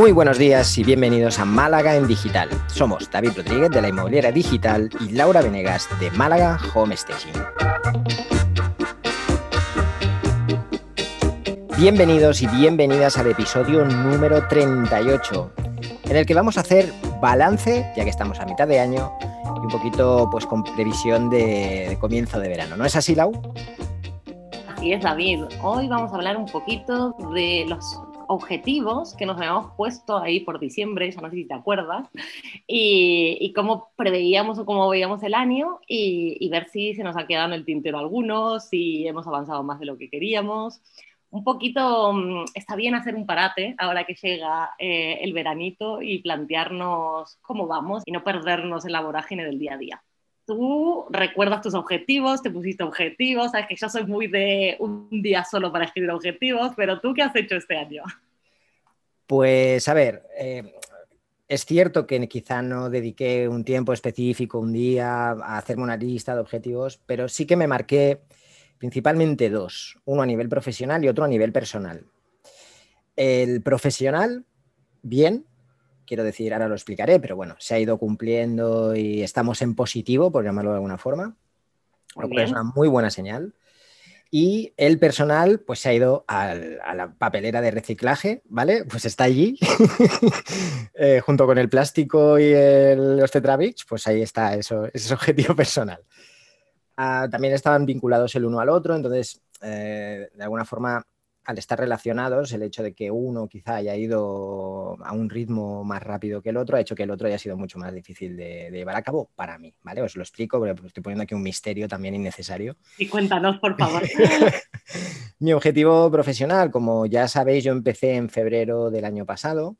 Muy buenos días y bienvenidos a Málaga en Digital. Somos David Rodríguez de la Inmobiliaria Digital y Laura Venegas de Málaga Home Staging. Bienvenidos y bienvenidas al episodio número 38, en el que vamos a hacer balance, ya que estamos a mitad de año, y un poquito pues con previsión de, de comienzo de verano. ¿No es así, Lau? Así es, David. Hoy vamos a hablar un poquito de los objetivos que nos habíamos puesto ahí por diciembre, ya no sé si te acuerdas, y, cómo preveíamos o cómo veíamos el año y, ver si se nos ha quedado en el tintero algunos, si hemos avanzado más de lo que queríamos. Un poquito mm, está bien hacer un parate ahora que llega eh, el veranito y plantearnos cómo vamos y no perdernos en la vorágine del día a día tú recuerdas tus objetivos, te pusiste objetivos, sabes que yo soy muy de un día solo para escribir objetivos, pero tú qué has hecho este año? Pues a ver, eh, es cierto que quizá no dediqué un tiempo específico, un día, a hacerme una lista de objetivos, pero sí que me marqué principalmente dos, uno a nivel profesional y otro a nivel personal. El profesional, bien, quiero decir, ahora lo explicaré, pero bueno, se ha ido cumpliendo y estamos en positivo, por llamarlo de alguna forma, lo cual es una muy buena señal. Y el personal, pues se ha ido a la papelera de reciclaje, ¿vale? Pues está allí, eh, junto con el plástico y los Tetrabricks, pues ahí está eso, ese objetivo personal. Ah, también estaban vinculados el uno al otro, entonces, eh, de alguna forma, al estar relacionados, el hecho de que uno quizá haya ido a un ritmo más rápido que el otro ha hecho que el otro haya sido mucho más difícil de, llevar a cabo para mí, ¿vale? Os lo explico, porque estoy poniendo aquí un misterio también innecesario. Y cuéntanos, por favor. Mi objetivo profesional, como ya sabéis, yo empecé en febrero del año pasado,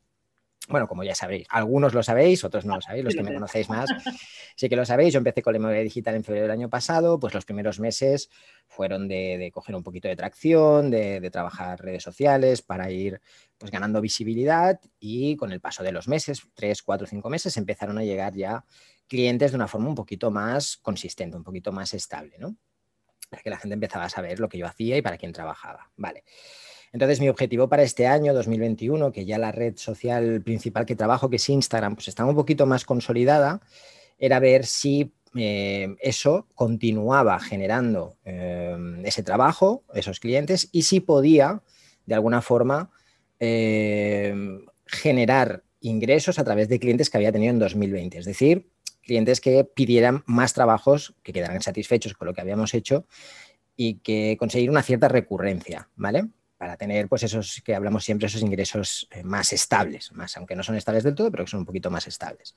bueno, como ya sabéis, algunos lo sabéis, otros no lo sabéis, los que me conocéis más, sí que lo sabéis. Yo empecé con la inmobiliaria digital en febrero del año pasado, pues los primeros meses fueron de, coger un poquito de tracción, de, trabajar redes sociales para ir pues ganando visibilidad y con el paso de los meses, tres, cuatro, cinco meses, empezaron a llegar ya clientes de una forma un poquito más consistente, un poquito más estable, ¿no? Que la gente empezaba a saber lo que yo hacía y para quién trabajaba. Vale. Entonces, mi objetivo para este año 2021, que ya la red social principal que trabajo, que es Instagram, pues está un poquito más consolidada, era ver si eh, eso continuaba generando eh, ese trabajo, esos clientes, y si podía, de alguna forma, eh, generar ingresos a través de clientes que había tenido en 2020. Es decir, clientes que pidieran más trabajos, que quedaran satisfechos con lo que habíamos hecho y que conseguir una cierta recurrencia, ¿vale? Para tener, pues esos que hablamos siempre, esos ingresos eh, más estables, más, aunque no son estables del todo, pero que son un poquito más estables.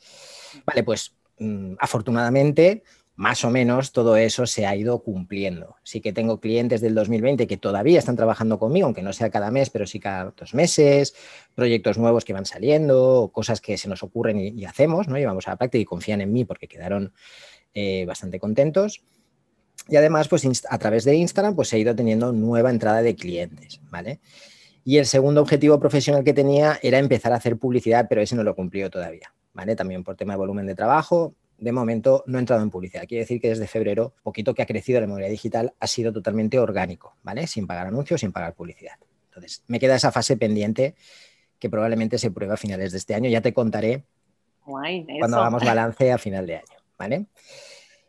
Vale, pues mm, afortunadamente, más o menos todo eso se ha ido cumpliendo. Sí que tengo clientes del 2020 que todavía están trabajando conmigo, aunque no sea cada mes, pero sí cada dos meses, proyectos nuevos que van saliendo, cosas que se nos ocurren y, hacemos, ¿no? Llevamos a la práctica y confían en mí porque quedaron eh, bastante contentos. Y además, pues a través de Instagram, pues he ido teniendo nueva entrada de clientes, ¿vale? Y el segundo objetivo profesional que tenía era empezar a hacer publicidad, pero ese no lo he cumplido todavía, ¿vale? También por tema de volumen de trabajo. De momento no he entrado en publicidad. Quiere decir que desde febrero, poquito que ha crecido la memoria digital ha sido totalmente orgánico, ¿vale? Sin pagar anuncios, sin pagar publicidad. Entonces, me queda esa fase pendiente que probablemente se prueba a finales de este año. Ya te contaré cuando hagamos balance a final de año, ¿vale?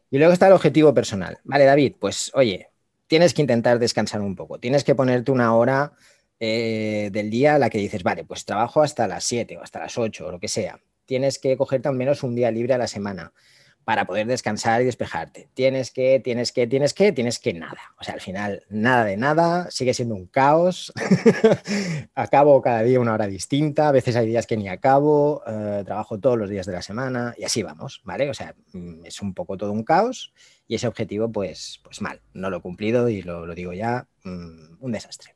Y luego está el objetivo personal. Vale, David, pues oye, tienes que intentar descansar un poco, tienes que ponerte una hora eh, del día a la que dices, vale, pues trabajo hasta las 7 o hasta las 8 o lo que sea. Tienes que cogerte al menos un día libre a la semana para poder descansar y despejarte. Tienes que, tienes que, tienes que, tienes que nada. O sea, al final, nada de nada, sigue siendo un caos. acabo cada día una hora distinta, a veces hay días que ni acabo, eh, trabajo todos los días de la semana y así vamos, ¿vale? O sea, mm, es un poco todo un caos y ese objetivo, pues, pues mal, no lo he cumplido y lo, digo ya, mm, un desastre.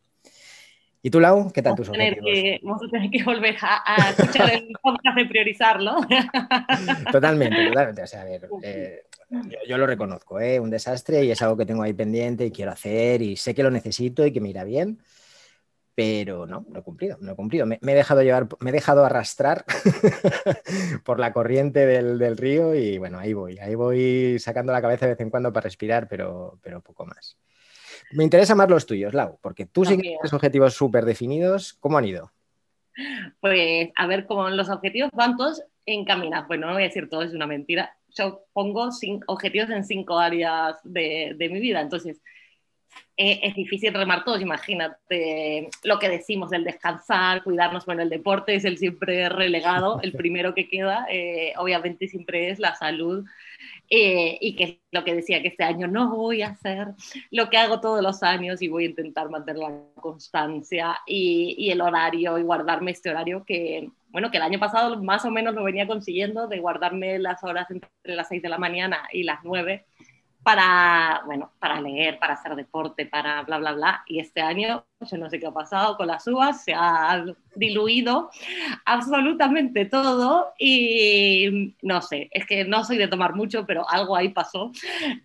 ¿Y tú, Lau? ¿Qué tal tus objetivos? vamos a tener que volver a, escuchar el podcast de priorizarlo. Totalmente, totalmente. O sea, a ver, eh, yo, lo reconozco, ¿eh? un desastre y es algo que tengo ahí pendiente y quiero hacer y sé que lo necesito y que me irá bien, pero no, no he cumplido, no he cumplido. Me, he dejado llevar, me he dejado arrastrar por la corriente del, río y bueno, ahí voy, ahí voy sacando la cabeza de vez en cuando para respirar, pero, pero poco más. Me interesa más los tuyos, Lau, porque tú sí que tienes objetivos súper definidos. ¿Cómo han ido? Pues a ver cómo los objetivos van todos encaminados. Bueno, no voy a decir todo, es una mentira. Yo pongo objetivos en cinco áreas de, de mi vida. Entonces, eh, es difícil remar todos, imagínate lo que decimos del descansar, cuidarnos, bueno, el deporte es el siempre relegado, el primero que queda, eh, obviamente siempre es la salud, eh, y que es lo que decía, que este año no voy a hacer lo que hago todos los años y voy a intentar mantener la constancia y, y el horario y guardarme este horario que, bueno, que el año pasado más o menos lo venía consiguiendo de guardarme las horas entre las 6 de la mañana y las 9 para, bueno, para leer, para hacer deporte, para bla, bla, bla. Y este año, yo no sé qué ha pasado con las uvas, se ha diluido absolutamente todo y no sé, es que no soy de tomar mucho, pero algo ahí pasó.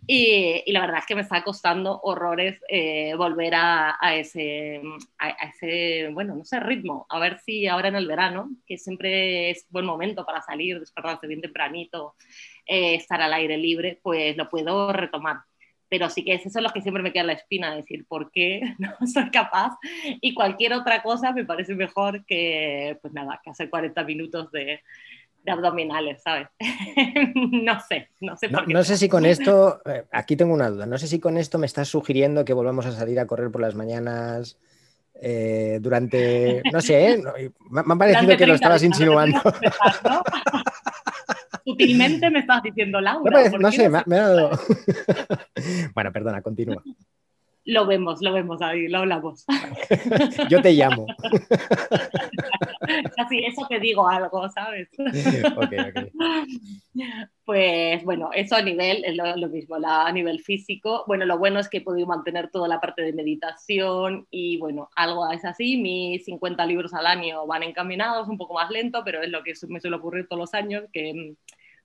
Y, la verdad es que me está costando horrores eh, volver a, a, ese, a, ese, bueno, no sé, ritmo. A ver si ahora en el verano, que siempre es buen momento para salir, despertarse bien tempranito eh, estar al aire libre, pues lo puedo retomar. Pero sí que es eso lo que siempre me queda la espina, decir, ¿por qué no soy capaz? Y cualquier otra cosa me parece mejor que, pues nada, que hacer 40 minutos de, de abdominales, ¿sabes? no sé, no sé. Por qué no, sé si con esto, eh, aquí tengo una duda, no sé si con esto me estás sugiriendo que volvamos a salir a correr por las mañanas eh, durante, no sé, ¿eh? me, ha parecido que lo estabas insinuando. Sutilmente me estás diciendo Laura. No, sé, me, ha dado... bueno, perdona, continúa. Lo vemos, lo vemos ahí, lo hablamos. Yo te llamo. Así, eso te digo algo, ¿sabes? Ok, ok. Pues bueno, eso a nivel, es lo, mismo, a nivel físico. Bueno, lo bueno es que he podido mantener toda la parte de meditación y bueno, algo es así. Mis 50 libros al año van encaminados, un poco más lento, pero es lo que me suele ocurrir todos los años, que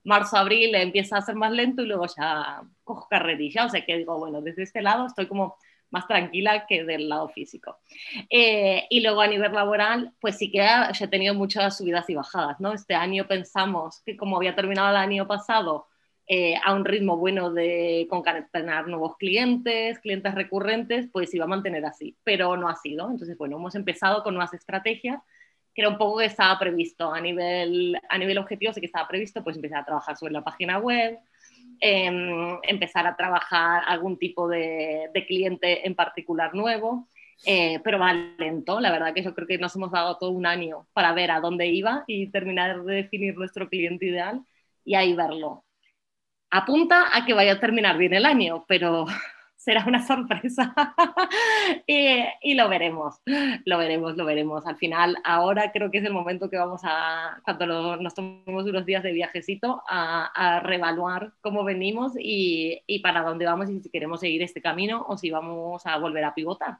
marzo, abril empieza a ser más lento y luego ya cojo carrerilla. O sea que digo, bueno, desde este lado estoy como más tranquila que del lado físico. Eh, y luego a nivel laboral, pues sí que he tenido muchas subidas y bajadas, ¿no? Este año pensamos que como había terminado el año pasado eh, a un ritmo bueno de concatenar nuevos clientes, clientes recurrentes, pues iba a mantener así, pero no ha sido. Entonces, bueno, hemos empezado con nuevas estrategias que era un poco que estaba previsto a nivel, a nivel objetivo, sí que estaba previsto, pues empezar a trabajar sobre la página web, Em, empezar a trabajar algún tipo de, cliente en particular nuevo. Eh, pero va lento, la verdad que yo creo que nos hemos dado todo un año para ver a dónde iba y terminar de definir nuestro cliente ideal y ahí verlo. Apunta a que vaya a terminar bien el año, pero será una sorpresa y, lo veremos, lo veremos, lo veremos. Al final, ahora creo que es el momento que vamos a, cuando nos tomemos unos días de viajecito, a, a reevaluar cómo venimos y, y, para dónde vamos y si queremos seguir este camino o si vamos a volver a pivotar,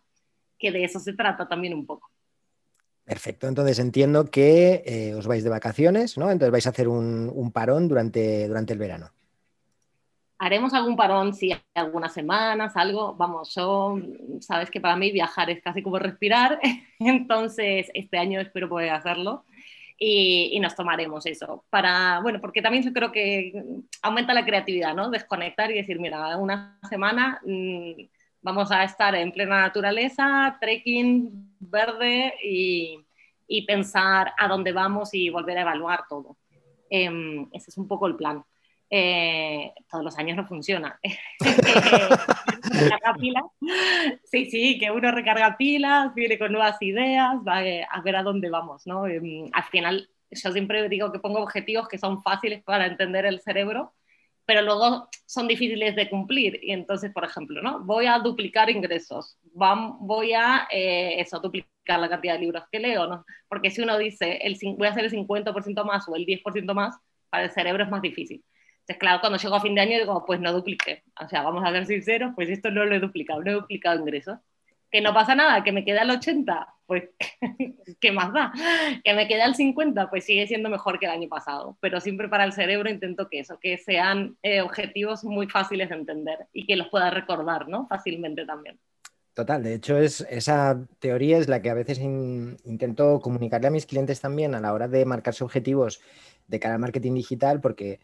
que de eso se trata también un poco. Perfecto, entonces entiendo que eh, os vais de vacaciones, ¿no? Entonces vais a hacer un, un parón durante, durante el verano haremos algún parón, si hay algunas semanas, algo. Vamos, yo, sabes que para mí viajar es casi como respirar, entonces este año espero poder hacerlo. Y, nos tomaremos eso. Para, bueno, porque también yo creo que aumenta la creatividad, ¿no? Desconectar y decir, mira, una semana mm, vamos a estar en plena naturaleza, trekking verde y, y pensar a dónde vamos y volver a evaluar todo. Eh, ese es un poco el plan. Eh, todos los años no funciona. pilas. Sí, sí, que uno recarga pilas, viene con nuevas ideas, va a ver a dónde vamos, ¿no? Em, al final, yo siempre digo que pongo objetivos que son fáciles para entender el cerebro, pero luego son difíciles de cumplir. Y entonces, por ejemplo, ¿no? Voy a duplicar ingresos, voy a eh, eso, duplicar la cantidad de libros que leo, ¿no? Porque si uno dice, el, voy a hacer el 50% más o el 10% más, para el cerebro es más difícil. Entonces, claro, cuando llego a fin de año digo, pues no dupliqué. O sea, vamos a ser sinceros, pues esto no lo he duplicado, no he duplicado ingresos. Que no pasa nada, que me queda el 80, pues ¿qué más da? Que me queda el 50, pues sigue siendo mejor que el año pasado. Pero siempre para el cerebro intento que eso, que sean eh, objetivos muy fáciles de entender y que los pueda recordar, ¿no? Fácilmente también. Total, de hecho es, esa teoría es la que a veces intento comunicarle a mis clientes también a la hora de marcarse objetivos de cara al marketing digital, porque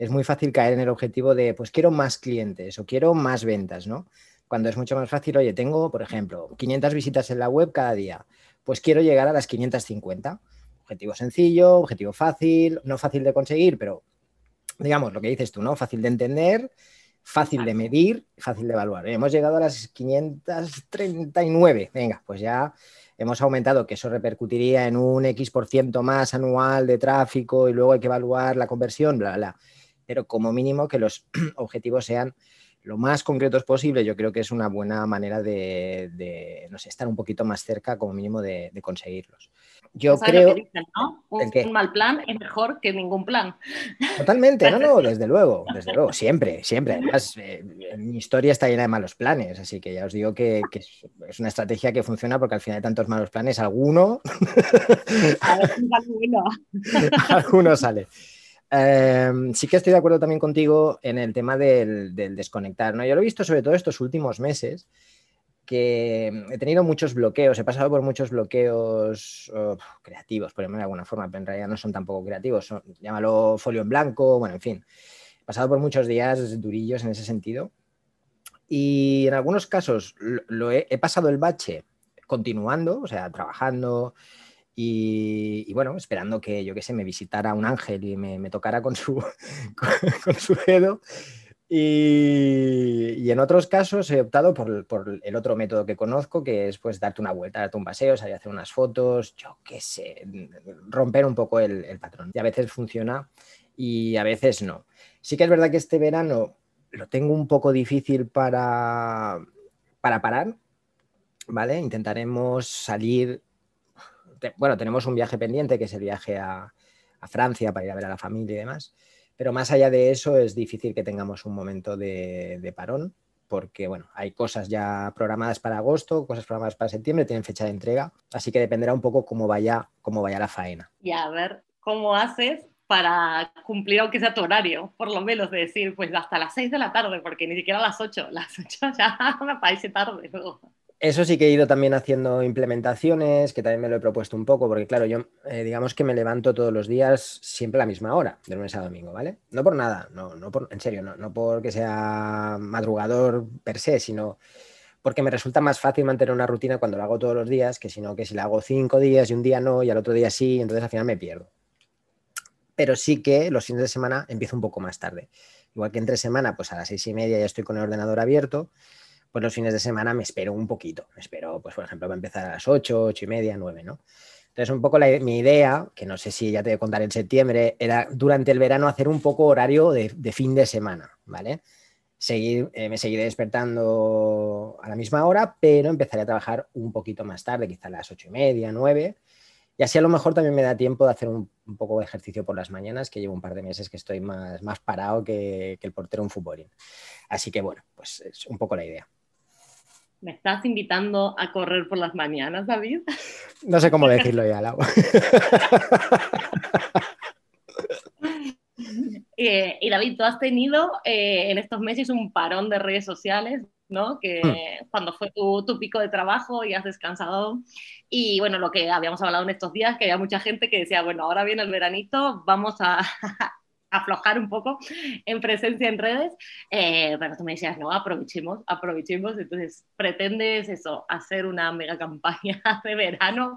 es muy fácil caer en el objetivo de, pues quiero más clientes o quiero más ventas, ¿no? cuando es mucho más fácil, oye, tengo, por ejemplo, 500 visitas en la web cada día, pues quiero llegar a las 550. Objetivo sencillo, objetivo fácil, no fácil de conseguir, pero digamos lo que dices tú, ¿no? Fácil de entender, fácil de medir, fácil de evaluar. Hemos llegado a las 539. Venga, pues ya hemos aumentado, que eso repercutiría en un X por ciento más anual de tráfico y luego hay que evaluar la conversión, bla, bla. Pero como mínimo que los objetivos sean lo más concretos posible, yo creo que es una buena manera de, no sé, estar un poquito más cerca como mínimo de, conseguirlos. Yo creo... que Un, mal plan es mejor que ningún plan. Totalmente, no, no, desde luego, desde luego, siempre, siempre. Además, eh, mi historia está llena de malos planes, así que ya os digo que, es una estrategia que funciona porque al final de tantos malos planes, alguno... alguno sale. Em, sí que estoy de acuerdo también contigo en el tema del, desconectar. ¿no? Yo lo he visto sobre todo estos últimos meses, que he tenido muchos bloqueos, he pasado por muchos bloqueos oh, creativos, por ejemplo, de alguna forma, pero en realidad no son tampoco creativos, llámalo folio en blanco, bueno, en fin. He pasado por muchos días durillos en ese sentido. Y en algunos casos lo he pasado el bache continuando, o sea, trabajando, y, bueno, esperando que, yo qué sé, me visitara un ángel y me, tocara con su, con, su dedo. Y, en otros casos he optado por, el otro método que conozco, que es pues darte una vuelta, darte un paseo, salir a hacer unas fotos, yo qué sé, romper un poco el, el, patrón. Y a veces funciona y a veces no. Sí que es verdad que este verano lo tengo un poco difícil para, para parar, ¿vale? Intentaremos salir bueno, tenemos un viaje pendiente, que es el viaje a, Francia para ir a ver a la familia y demás. Pero más allá de eso, es difícil que tengamos un momento de, parón, porque bueno, hay cosas ya programadas para agosto, cosas programadas para septiembre, tienen fecha de entrega, así que dependerá un poco cómo vaya, cómo vaya la faena. Y a ver cómo haces para cumplir aunque sea tu horario, por lo menos de decir, pues hasta las 6 de la tarde, porque ni siquiera las 8, las 8 ya me parece tarde. Eso sí que he ido también haciendo implementaciones, que también me lo he propuesto un poco, porque claro, yo eh, digamos que me levanto todos los días siempre a la misma hora, de lunes a domingo, ¿vale? No por nada, no, no por, en serio, no, no porque sea madrugador per se, sino porque me resulta más fácil mantener una rutina cuando la hago todos los días, que sino que si la hago cinco días y un día no, y al otro día sí, entonces al final me pierdo. Pero sí que los fines de semana empiezo un poco más tarde. Igual que entre semana, pues a las seis y media ya estoy con el ordenador abierto pues los fines de semana me espero un poquito. Me espero, pues por ejemplo, va a empezar a las 8, 8 y media, 9, ¿no? Entonces, un poco mi idea, que no sé si ya te voy a contar en septiembre, era durante el verano hacer un poco horario de, fin de semana, ¿vale? Seguir, eh, me seguiré despertando a la misma hora, pero empezaré a trabajar un poquito más tarde, quizá a las 8 y media, 9. Y así a lo mejor también me da tiempo de hacer un, poco de ejercicio por las mañanas, que llevo un par de meses que estoy más, más parado que, el portero en fútbol. Así que bueno, pues es un poco la idea. ¿Me estás invitando a correr por las mañanas, David? No sé cómo decirlo ya, Lau. Eh, y David, tú has tenido eh, en estos meses un parón de redes sociales, ¿no? Que hmm. cuando fue tu, tu, pico de trabajo y has descansado. Y bueno, lo que habíamos hablado en estos días, que había mucha gente que decía, bueno, ahora viene el veranito, vamos a, aflojar un poco en presencia en redes, eh, pero tú me decías, no, aprovechemos, aprovechemos, entonces pretendes eso, hacer una mega campaña de verano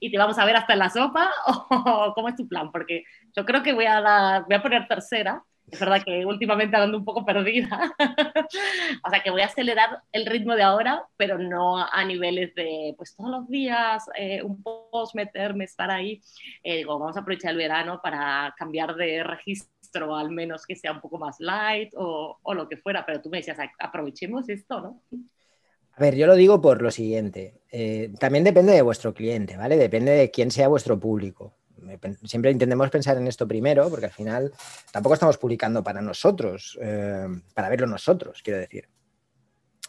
y te vamos a ver hasta en la sopa o cómo es tu plan, porque yo creo que voy a, voy a poner tercera, es verdad que últimamente ando un poco perdida. o sea que voy a acelerar el ritmo de ahora, pero no a niveles de, pues todos los días, eh, un post, meterme, estar ahí. Eh, digo, vamos a aprovechar el verano para cambiar de registro, al menos que sea un poco más light o, o lo que fuera. Pero tú me decías, aprovechemos esto, ¿no? A ver, yo lo digo por lo siguiente. Eh, también depende de vuestro cliente, ¿vale? Depende de quién sea vuestro público siempre intentemos pensar en esto primero, porque al final tampoco estamos publicando para nosotros, eh, para verlo nosotros, quiero decir.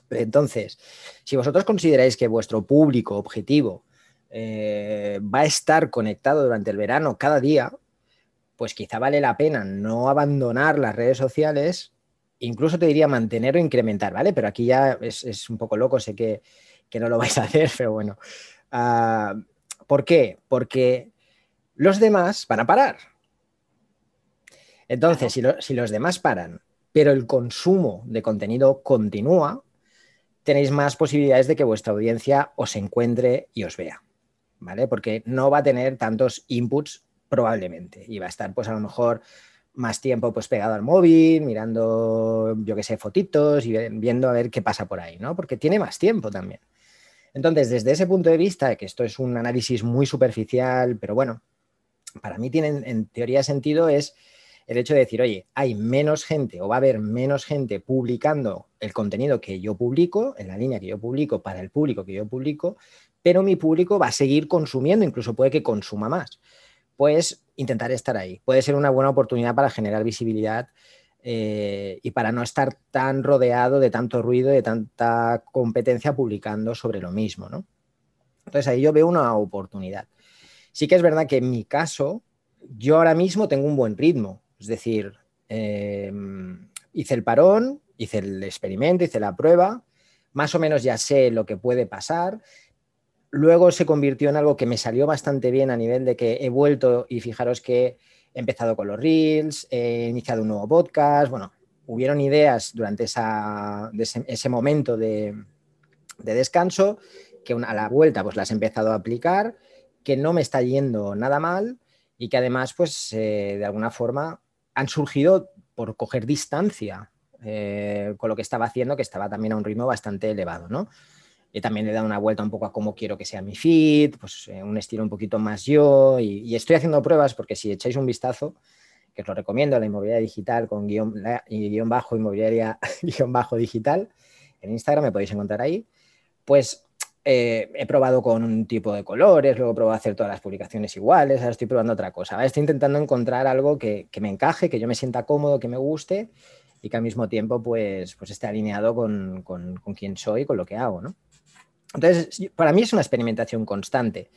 Entonces, si vosotros consideráis que vuestro público objetivo eh, va a estar conectado durante el verano cada día, pues quizá vale la pena no abandonar las redes sociales, incluso te diría mantener o incrementar, ¿vale? Pero aquí ya es, un poco loco, sé que, no lo vais a hacer, pero bueno. Ah, ¿Por qué? Porque los demás van a parar. Entonces, si, los demás paran, pero el consumo de contenido continúa, tenéis más posibilidades de que vuestra audiencia os encuentre y os vea, ¿vale? Porque no va a tener tantos inputs probablemente y va a estar pues a lo mejor más tiempo pues pegado al móvil, mirando, yo qué sé, fotitos y viendo a ver qué pasa por ahí, ¿no? Porque tiene más tiempo también. Entonces, desde ese punto de vista, que esto es un análisis muy superficial, pero bueno, para mí tiene en teoría sentido es el hecho de decir, oye, hay menos gente o va a haber menos gente publicando el contenido que yo publico, en la línea que yo publico, para el público que yo publico, pero mi público va a seguir consumiendo, incluso puede que consuma más. Pues intentar estar ahí. Puede ser una buena oportunidad para generar visibilidad eh, y para no estar tan rodeado de tanto ruido, de tanta competencia publicando sobre lo mismo, ¿no? Entonces ahí yo veo una oportunidad. Sí que es verdad que en mi caso, yo ahora mismo tengo un buen ritmo. Es decir, eh, hice el parón, hice el experimento, hice la prueba, más o menos ya sé lo que puede pasar. Luego se convirtió en algo que me salió bastante bien a nivel de que he vuelto y fijaros que he empezado con los reels, he iniciado un nuevo podcast, bueno, hubieron ideas durante ese, momento de, descanso que a la vuelta pues las he empezado a aplicar, que no me está yendo nada mal y que además pues eh, de alguna forma han surgido por coger distancia eh, con lo que estaba haciendo, que estaba también a un ritmo bastante elevado, ¿no? Y también le he dado una vuelta un poco a cómo quiero que sea mi feed, pues eh, un estilo un poquito más yo, y, estoy haciendo pruebas porque si echáis un vistazo, que os lo recomiendo, la inmobiliaria digital con guion, guion bajo inmobiliaria guion bajo digital, en Instagram me podéis encontrar ahí, pues eh, he probado con un tipo de colores, luego he probado hacer todas las publicaciones iguales, ahora estoy probando otra cosa. estoy intentando encontrar algo que, me encaje, que yo me sienta cómodo, que me guste y que al mismo tiempo pues, pues esté alineado con, con, con quién soy, con lo que hago, ¿no? Entonces, para mí es una experimentación constante.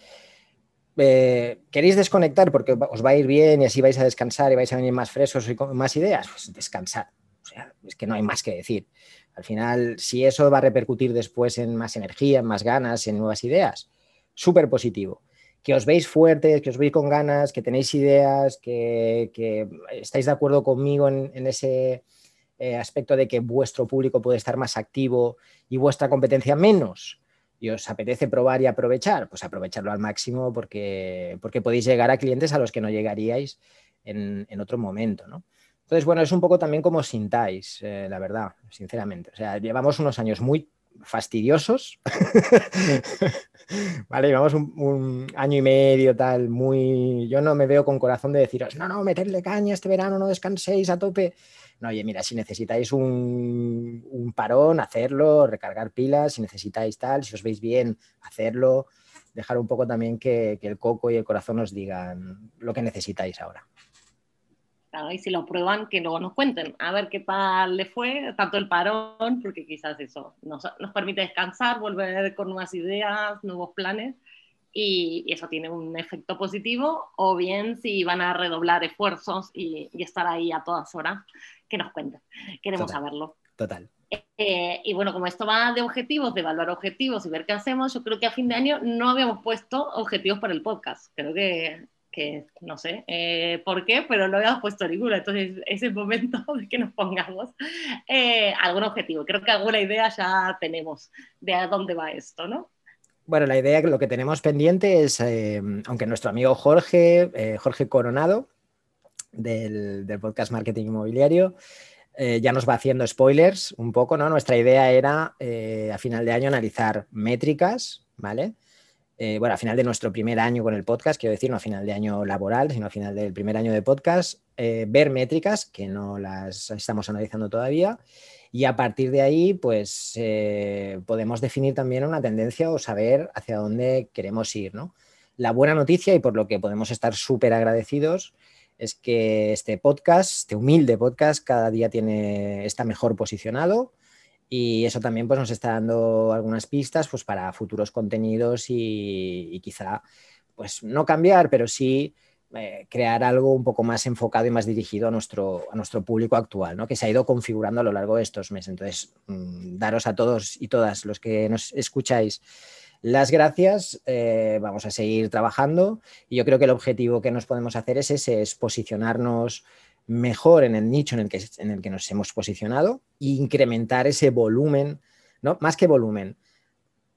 Eh, ¿Queréis desconectar porque os va a ir bien y así vais a descansar y vais a venir más frescos y con más ideas? Pues descansar. O sea, es que no hay más que decir. Al final, si eso va a repercutir después en más energía, en más ganas, en nuevas ideas, súper positivo. Que os veis fuertes, que os veis con ganas, que tenéis ideas, que, estáis de acuerdo conmigo en, ese eh, aspecto de que vuestro público puede estar más activo y vuestra competencia menos y os apetece probar y aprovechar, pues aprovecharlo al máximo porque, porque podéis llegar a clientes a los que no llegaríais en, en otro momento, ¿no? Entonces, bueno, es un poco también como sintáis, eh, la verdad, sinceramente. O sea, llevamos unos años muy fastidiosos, ¿vale? Llevamos un, año y medio tal, muy... Yo no me veo con corazón de deciros, no, no, meterle caña este verano, no descanséis a tope. No, oye, mira, si necesitáis un, parón, hacerlo, recargar pilas, si necesitáis tal, si os veis bien, hacerlo, dejar un poco también que, que el coco y el corazón os digan lo que necesitáis ahora y si lo prueban, que luego nos cuenten, a ver qué tal le fue, tanto el parón, porque quizás eso nos, nos permite descansar, volver con nuevas ideas, nuevos planes, y, eso tiene un efecto positivo, o bien si van a redoblar esfuerzos y, estar ahí a todas horas, que nos cuenten, queremos saberlo. Total. Eh, y bueno, como esto va de objetivos, de evaluar objetivos y ver qué hacemos, yo creo que a fin de año no habíamos puesto objetivos para el podcast. Creo que que no sé eh, por qué, pero no habíamos puesto ninguno. Entonces es el momento de que nos pongamos eh, algún objetivo. Creo que alguna idea ya tenemos de a dónde va esto, ¿no? Bueno, la idea lo que tenemos pendiente es, eh, aunque nuestro amigo Jorge, Jorge Coronado, del, del, podcast Marketing Inmobiliario, ya nos va haciendo spoilers un poco, ¿no? Nuestra idea era a final de año analizar métricas, ¿vale? Eh, bueno, a final de nuestro primer año con el podcast, quiero decir, no a final de año laboral, sino a final del primer año de podcast, eh, ver métricas que no las estamos analizando todavía y a partir de ahí, pues eh, podemos definir también una tendencia o saber hacia dónde queremos ir, ¿no? La buena noticia y por lo que podemos estar súper agradecidos es que este podcast, este humilde podcast, cada día tiene, está mejor posicionado y eso también pues, nos está dando algunas pistas pues, para futuros contenidos y, quizá pues, no cambiar, pero sí eh, crear algo un poco más enfocado y más dirigido a nuestro, a nuestro público actual, ¿no? que se ha ido configurando a lo largo de estos meses. Entonces, mm, daros a todos y todas los que nos escucháis las gracias. Eh, vamos a seguir trabajando y yo creo que el objetivo que nos podemos hacer es ese, es posicionarnos mejor en el nicho en el que, en el que nos hemos posicionado e incrementar ese volumen ¿no? Más que volumen.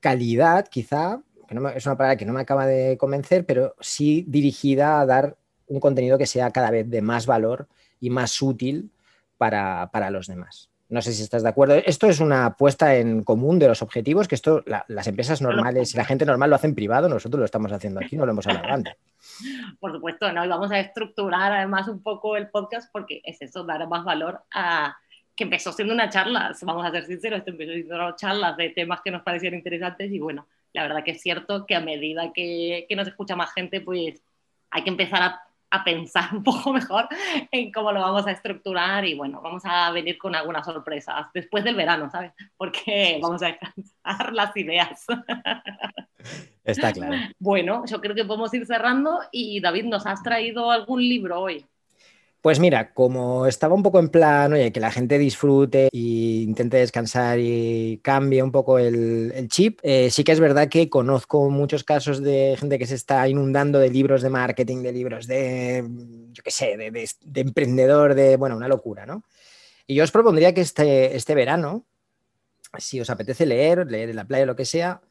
Calidad, quizá, que no es una palabra que no me acaba de convencer, pero sí dirigida a dar un contenido que sea cada vez de más valor y más útil para, para los demás. No sé si estás de acuerdo. Esto es una apuesta en común de los objetivos, que esto las empresas normales y la gente normal lo hacen privado, nosotros lo estamos haciendo aquí, no lo hemos hablado antes. Por supuesto, ¿no? Y vamos a estructurar además un poco el podcast porque es eso, dar más valor a que empezó siendo una charla, vamos a ser sinceros, esto empezó siendo charlas de temas que nos parecían interesantes y bueno, la verdad que es cierto que a medida que, que nos escucha más gente, pues hay que empezar a a pensar un poco mejor en cómo lo vamos a estructurar y bueno, vamos a venir con algunas sorpresas después del verano, ¿sabes? Porque vamos a descansar las ideas. Está claro. Bueno, yo creo que podemos ir cerrando y David, ¿nos has traído algún libro hoy? Pues mira, como estaba un poco en plan, oye, que la gente disfrute e intente descansar y cambie un poco el, chip, eh, sí que es verdad que conozco muchos casos de gente que se está inundando de libros de marketing, de libros de, yo qué sé, de, emprendedor, de, bueno, una locura, ¿no? Y yo os propondría que este, este verano, si os apetece leer, leer en la playa, lo que sea,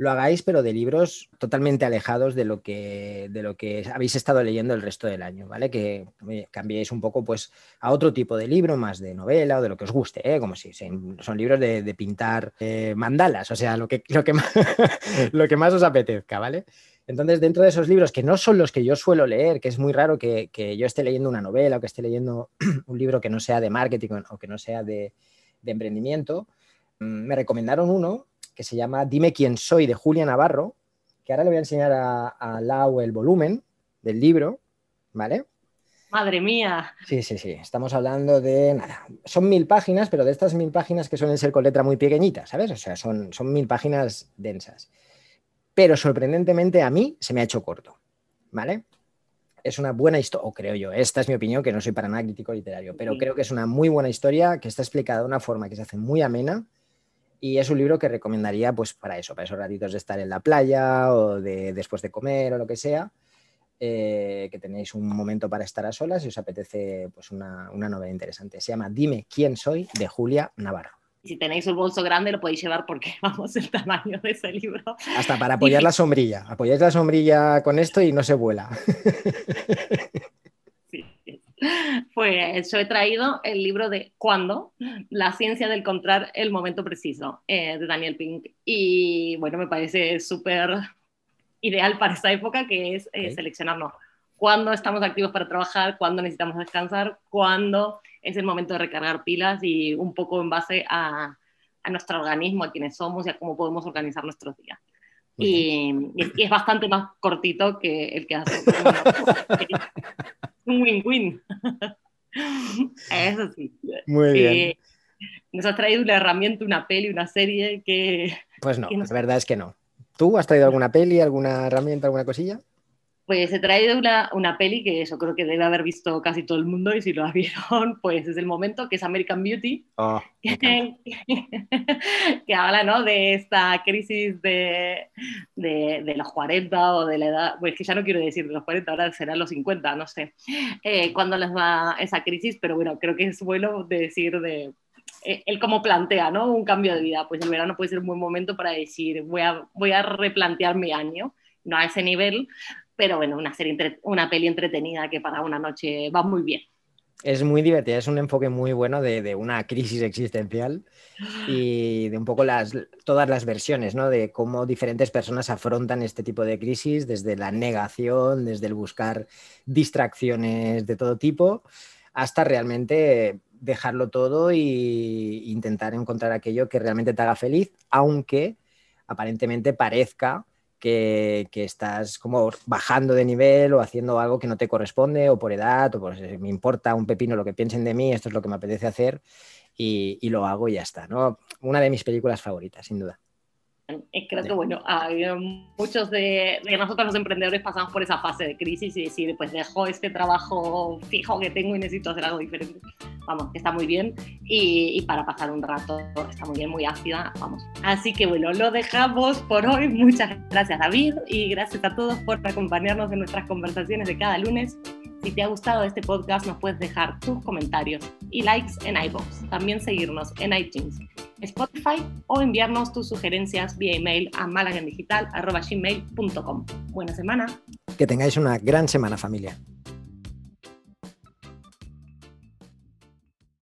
lo hagáis, pero de libros totalmente alejados de lo que, de lo que habéis estado leyendo el resto del año, ¿vale? Que cambiéis un poco pues, a otro tipo de libro, más de novela o de lo que os guste, ¿eh? como si son libros de, pintar eh, mandalas, o sea, lo que, lo, que más, lo que más os apetezca, ¿vale? Entonces, dentro de esos libros, que no son los que yo suelo leer, que es muy raro que, yo esté leyendo una novela o que esté leyendo un libro que no sea de marketing o que no sea de, de emprendimiento, mm, me recomendaron uno que se llama Dime quién soy de Julia Navarro, que ahora le voy a enseñar a, Lau el volumen del libro, ¿vale? Madre mía. Sí, sí, sí. Estamos hablando de nada. Son mil páginas, pero de estas mil páginas que suelen ser con letra muy pequeñita, ¿sabes? O sea, son, son mil páginas densas. Pero sorprendentemente a mí se me ha hecho corto, ¿vale? Es una buena historia, o creo yo, esta es mi opinión, que no soy para nada crítico literario, pero creo que es una muy buena historia que está explicada de una forma que se hace muy amena y es un libro que recomendaría pues para eso, para esos ratitos de estar en la playa o de después de comer o lo que sea, eh, que tenéis un momento para estar a solas y os apetece pues una, una novela interesante. Se llama Dime quién soy de Julia Navarro. Si tenéis un bolso grande lo podéis llevar porque vamos el tamaño de ese libro. Hasta para apoyar la sombrilla. Apoyáis la sombrilla con esto y no se vuela. Pues yo he traído el libro de ¿Cuándo? La ciencia de encontrar el momento preciso eh, de Daniel Pink. Y bueno, me parece súper ideal para esta época que es eh, seleccionarnos cuándo estamos activos para trabajar, cuándo necesitamos descansar, cuándo es el momento de recargar pilas y un poco en base a, a nuestro organismo, a quienes somos y a cómo podemos organizar nuestros días. Y, y, es bastante más cortito que el que hace. un win-win. Eso sí. Muy bien. nos has traído una herramienta, una peli, una serie que... Pues no, la verdad es que no. ¿Tú has traído alguna peli, alguna herramienta, alguna cosilla? Pues he traído una, una, peli que eso creo que debe haber visto casi todo el mundo y si lo vieron, pues es el momento, que es American Beauty, oh, que, habla ¿no? de esta crisis de, de, de, los 40 o de la edad, pues que ya no quiero decir de los 40, ahora serán los 50, no sé, eh, cuando les va esa crisis, pero bueno, creo que es bueno decir de, eh, él como plantea, ¿no? Un cambio de vida, pues el verano puede ser un buen momento para decir, voy a, voy a replantear mi año, no a ese nivel, pero bueno, una, serie una peli entretenida que para una noche va muy bien. Es muy divertida, es un enfoque muy bueno de, una crisis existencial y de un poco las, todas las versiones, ¿no? De cómo diferentes personas afrontan este tipo de crisis, desde la negación, desde el buscar distracciones de todo tipo, hasta realmente dejarlo todo e intentar encontrar aquello que realmente te haga feliz, aunque aparentemente parezca que, estás como bajando de nivel o haciendo algo que no te corresponde o por edad o por me importa un pepino lo que piensen de mí, esto es lo que me apetece hacer y, y lo hago y ya está. ¿no? Una de mis películas favoritas, sin duda. Creo que, bueno, muchos de, nosotros los emprendedores pasamos por esa fase de crisis y decir, pues dejo este trabajo fijo que tengo y necesito hacer algo diferente. Vamos, está muy bien. Y, para pasar un rato está muy bien, muy ácida, vamos. Así que bueno, lo dejamos por hoy. Muchas gracias David y gracias a todos por acompañarnos en nuestras conversaciones de cada lunes. Si te ha gustado este podcast, nos puedes dejar tus comentarios y likes en iBox. También seguirnos en iTunes, Spotify o enviarnos tus sugerencias vía email a malagendigital.com. Buena semana. Que tengáis una gran semana, familia.